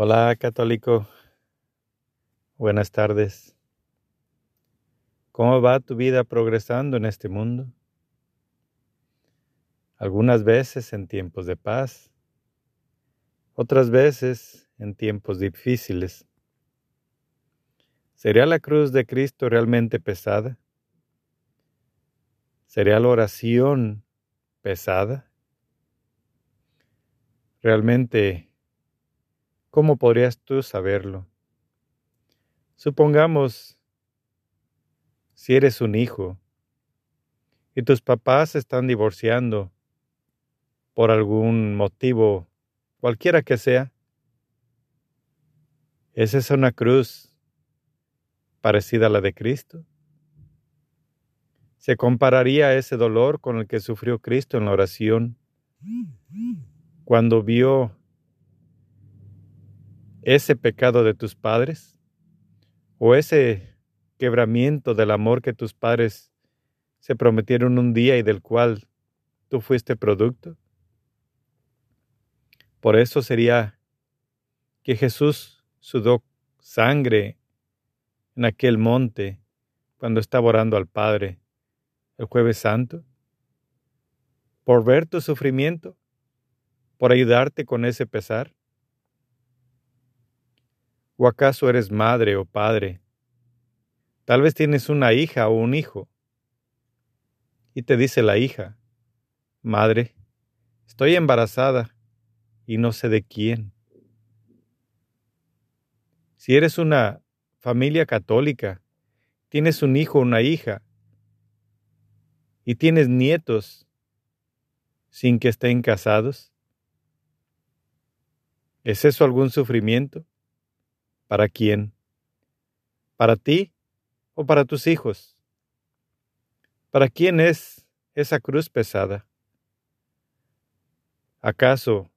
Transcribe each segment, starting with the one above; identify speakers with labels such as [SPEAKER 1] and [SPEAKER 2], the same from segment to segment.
[SPEAKER 1] Hola católico, buenas tardes. ¿Cómo va tu vida progresando en este mundo? Algunas veces en tiempos de paz, otras veces en tiempos difíciles. ¿Sería la cruz de Cristo realmente pesada? ¿Sería la oración pesada? ¿Realmente ¿Cómo podrías tú saberlo? Supongamos, si eres un hijo y tus papás están divorciando por algún motivo, cualquiera que sea, ¿esa es una cruz parecida a la de Cristo? ¿Se compararía ese dolor con el que sufrió Cristo en la oración cuando vio ese pecado de tus padres o ese quebramiento del amor que tus padres se prometieron un día y del cual tú fuiste producto? Por eso sería que Jesús sudó sangre en aquel monte cuando estaba orando al Padre el jueves santo, por ver tu sufrimiento, por ayudarte con ese pesar. ¿O acaso eres madre o padre? Tal vez tienes una hija o un hijo. Y te dice la hija, Madre, estoy embarazada y no sé de quién. Si eres una familia católica, tienes un hijo o una hija y tienes nietos sin que estén casados, ¿es eso algún sufrimiento? ¿Para quién? ¿Para ti o para tus hijos? ¿Para quién es esa cruz pesada? ¿Acaso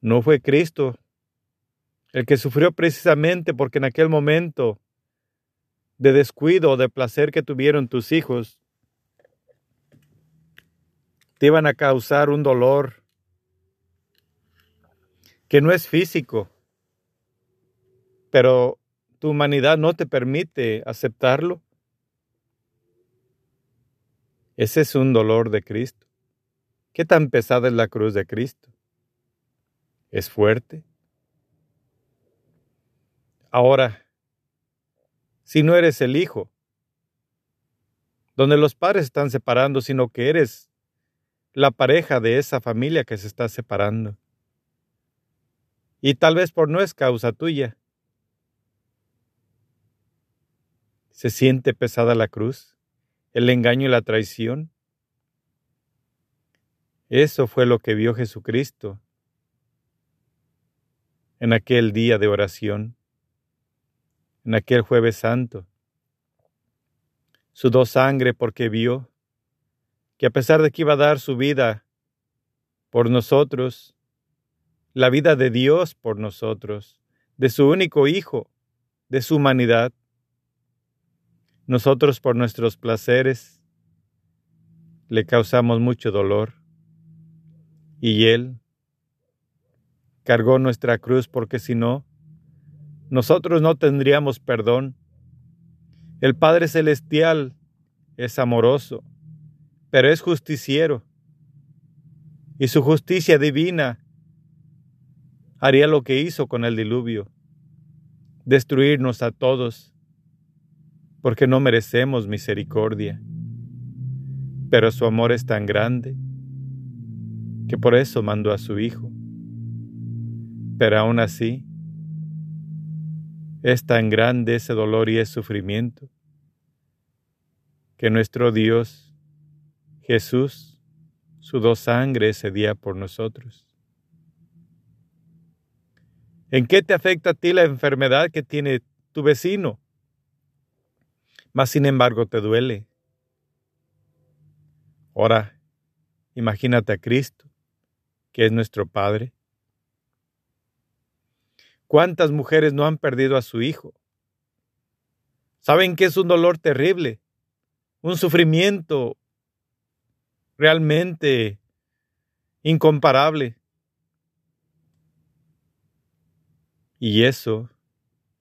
[SPEAKER 1] no fue Cristo el que sufrió precisamente porque en aquel momento de descuido o de placer que tuvieron tus hijos, te iban a causar un dolor que no es físico, pero tu humanidad no te permite aceptarlo. Ese es un dolor de Cristo. ¿Qué tan pesada es la cruz de Cristo? ¿Es fuerte? Ahora, si no eres el hijo, donde los padres están separando, sino que eres la pareja de esa familia que se está separando. Y tal vez por no es causa tuya, ¿Se siente pesada la cruz? ¿El engaño y la traición? Eso fue lo que vio Jesucristo en aquel día de oración, en aquel jueves santo. Sudó sangre porque vio que a pesar de que iba a dar su vida por nosotros, la vida de Dios por nosotros, de su único Hijo, de su humanidad, nosotros por nuestros placeres le causamos mucho dolor. Y Él cargó nuestra cruz porque si no, nosotros no tendríamos perdón. El Padre Celestial es amoroso, pero es justiciero. Y su justicia divina haría lo que hizo con el diluvio, destruirnos a todos porque no merecemos misericordia. Pero su amor es tan grande que por eso mandó a su Hijo. Pero aún así, es tan grande ese dolor y ese sufrimiento que nuestro Dios, Jesús, sudó sangre ese día por nosotros. ¿En qué te afecta a ti la enfermedad que tiene tu vecino? Mas sin embargo te duele. Ahora, imagínate a Cristo, que es nuestro Padre. ¿Cuántas mujeres no han perdido a su hijo? Saben que es un dolor terrible, un sufrimiento realmente incomparable. Y eso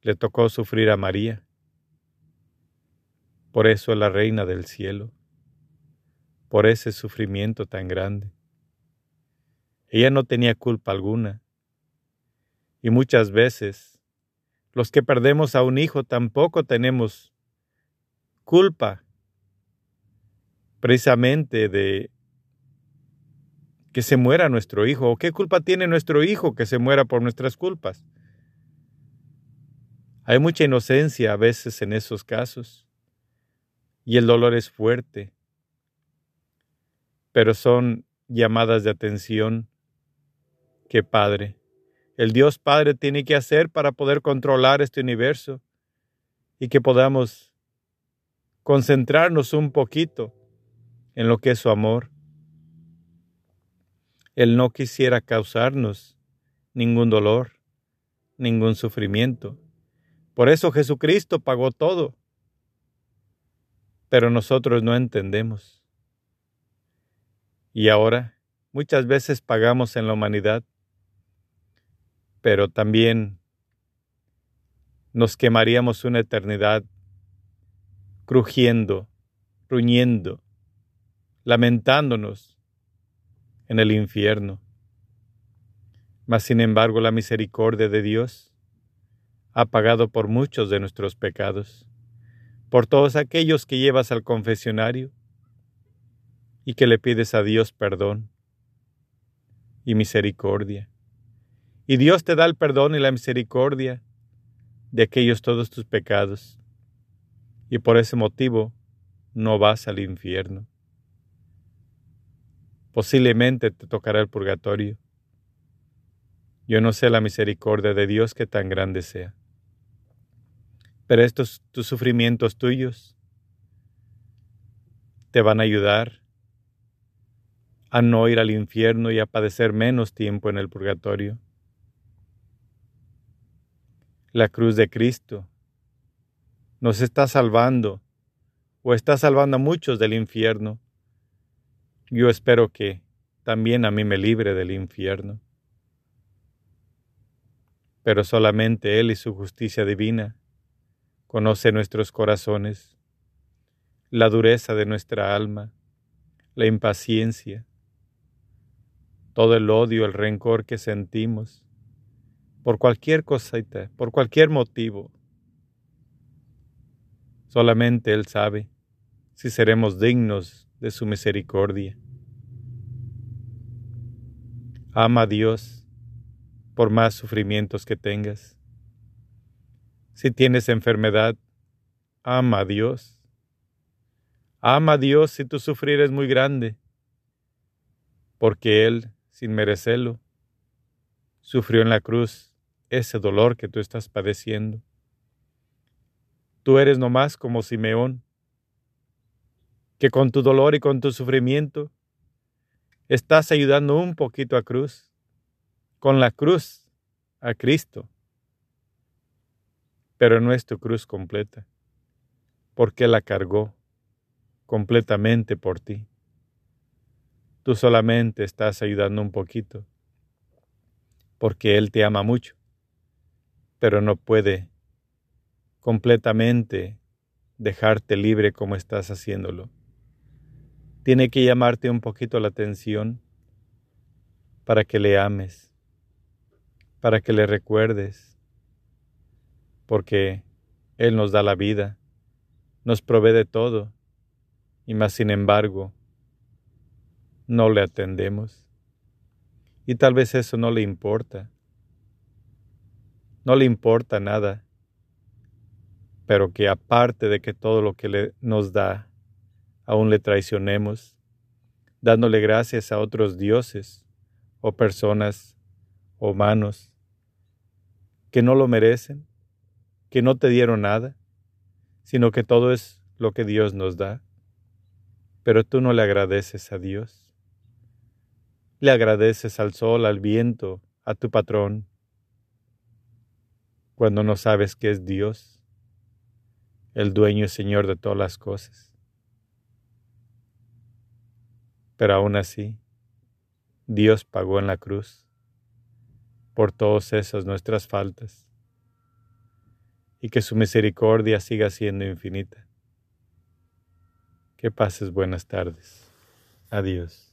[SPEAKER 1] le tocó sufrir a María. Por eso es la reina del cielo, por ese sufrimiento tan grande. Ella no tenía culpa alguna. Y muchas veces los que perdemos a un hijo tampoco tenemos culpa precisamente de que se muera nuestro hijo. ¿O qué culpa tiene nuestro hijo que se muera por nuestras culpas? Hay mucha inocencia a veces en esos casos y el dolor es fuerte, pero son llamadas de atención que Padre, el Dios Padre tiene que hacer para poder controlar este universo y que podamos concentrarnos un poquito en lo que es su amor. Él no quisiera causarnos ningún dolor, ningún sufrimiento. Por eso Jesucristo pagó todo. Pero nosotros no entendemos. Y ahora muchas veces pagamos en la humanidad, pero también nos quemaríamos una eternidad crujiendo, ruñendo, lamentándonos en el infierno. Mas sin embargo la misericordia de Dios ha pagado por muchos de nuestros pecados, por todos aquellos que llevas al confesionario y que le pides a Dios perdón y misericordia. Y Dios te da el perdón y la misericordia de aquellos todos tus pecados. Y por ese motivo no vas al infierno. Posiblemente te tocará el purgatorio. Yo no sé la misericordia de Dios que tan grande sea. Pero estos tus sufrimientos tuyos te van a ayudar a no ir al infierno y a padecer menos tiempo en el purgatorio. La cruz de Cristo nos está salvando o está salvando a muchos del infierno. Yo espero que también a mí me libre del infierno. Pero solamente Él y su justicia divina Conoce nuestros corazones, la dureza de nuestra alma, la impaciencia, todo el odio, el rencor que sentimos por cualquier cosita, por cualquier motivo. Solamente Él sabe si seremos dignos de su misericordia. Ama a Dios por más sufrimientos que tengas. Si tienes enfermedad, ama a Dios. Ama a Dios si tu sufrir es muy grande, porque Él, sin merecerlo, sufrió en la cruz ese dolor que tú estás padeciendo. Tú eres no más como Simeón, que con tu dolor y con tu sufrimiento estás ayudando un poquito a cruz, con la cruz, a Cristo pero no es tu cruz completa, porque la cargó completamente por ti. Tú solamente estás ayudando un poquito, porque Él te ama mucho, pero no puede completamente dejarte libre como estás haciéndolo. Tiene que llamarte un poquito la atención para que le ames, para que le recuerdes porque Él nos da la vida, nos provee de todo, y más sin embargo, no le atendemos. Y tal vez eso no le importa. No le importa nada, pero que aparte de que todo lo que le, nos da, aún le traicionemos, dándole gracias a otros dioses o personas o manos que no lo merecen que no te dieron nada, sino que todo es lo que Dios nos da. Pero tú no le agradeces a Dios. Le agradeces al sol, al viento, a tu patrón, cuando no sabes que es Dios, el dueño y Señor de todas las cosas. Pero aún así, Dios pagó en la cruz por todas esas nuestras faltas y que su misericordia siga siendo infinita. Que pases buenas tardes. Adiós.